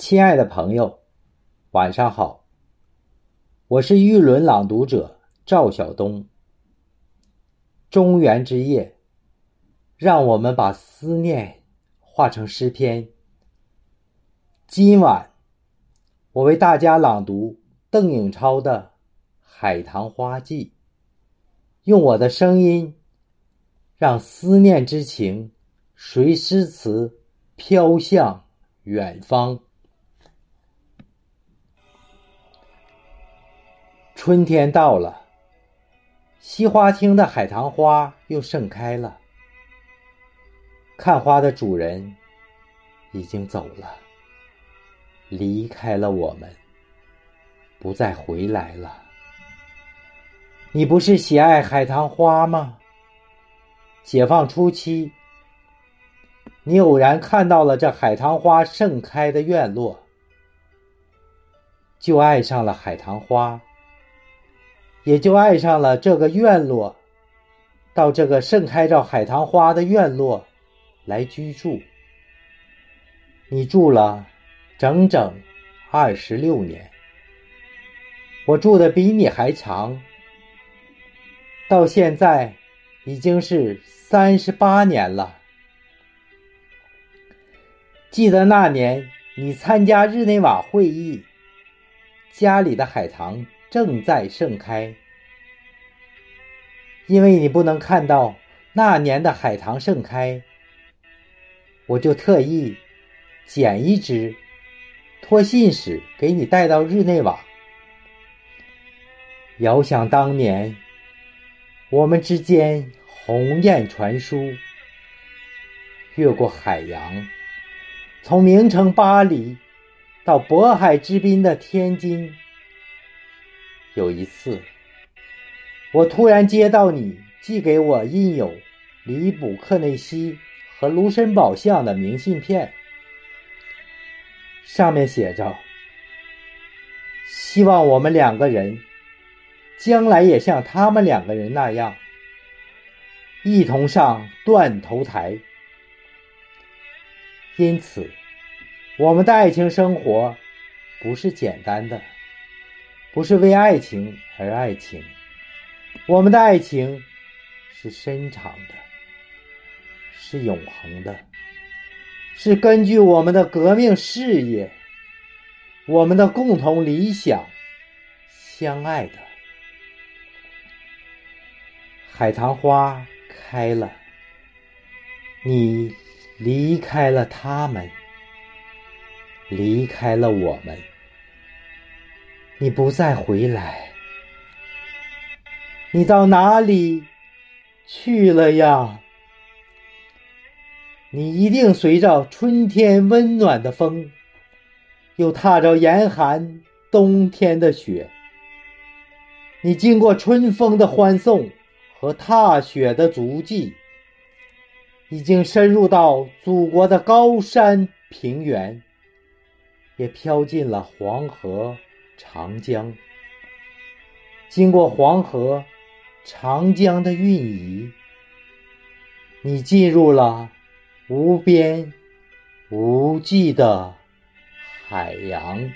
亲爱的朋友，晚上好。我是玉轮朗读者赵晓东。中原之夜，让我们把思念化成诗篇。今晚，我为大家朗读邓颖超的《海棠花记》，用我的声音，让思念之情随诗词飘向远方。春天到了，西花厅的海棠花又盛开了。看花的主人已经走了，离开了我们，不再回来了。你不是喜爱海棠花吗？解放初期，你偶然看到了这海棠花盛开的院落，就爱上了海棠花。也就爱上了这个院落，到这个盛开着海棠花的院落来居住。你住了整整二十六年，我住的比你还长，到现在已经是三十八年了。记得那年你参加日内瓦会议，家里的海棠。正在盛开，因为你不能看到那年的海棠盛开，我就特意捡一支，托信使给你带到日内瓦。遥想当年，我们之间鸿雁传书，越过海洋，从名城巴黎到渤海之滨的天津。有一次，我突然接到你寄给我印有里卜克内西和卢森堡像的明信片，上面写着：“希望我们两个人将来也像他们两个人那样，一同上断头台。”因此，我们的爱情生活不是简单的。不是为爱情而爱情，我们的爱情是深长的，是永恒的，是根据我们的革命事业、我们的共同理想相爱的。海棠花开了，你离开了他们，离开了我们。你不再回来，你到哪里去了呀？你一定随着春天温暖的风，又踏着严寒冬天的雪。你经过春风的欢送和踏雪的足迹，已经深入到祖国的高山平原，也飘进了黄河。长江，经过黄河、长江的运移，你进入了无边无际的海洋。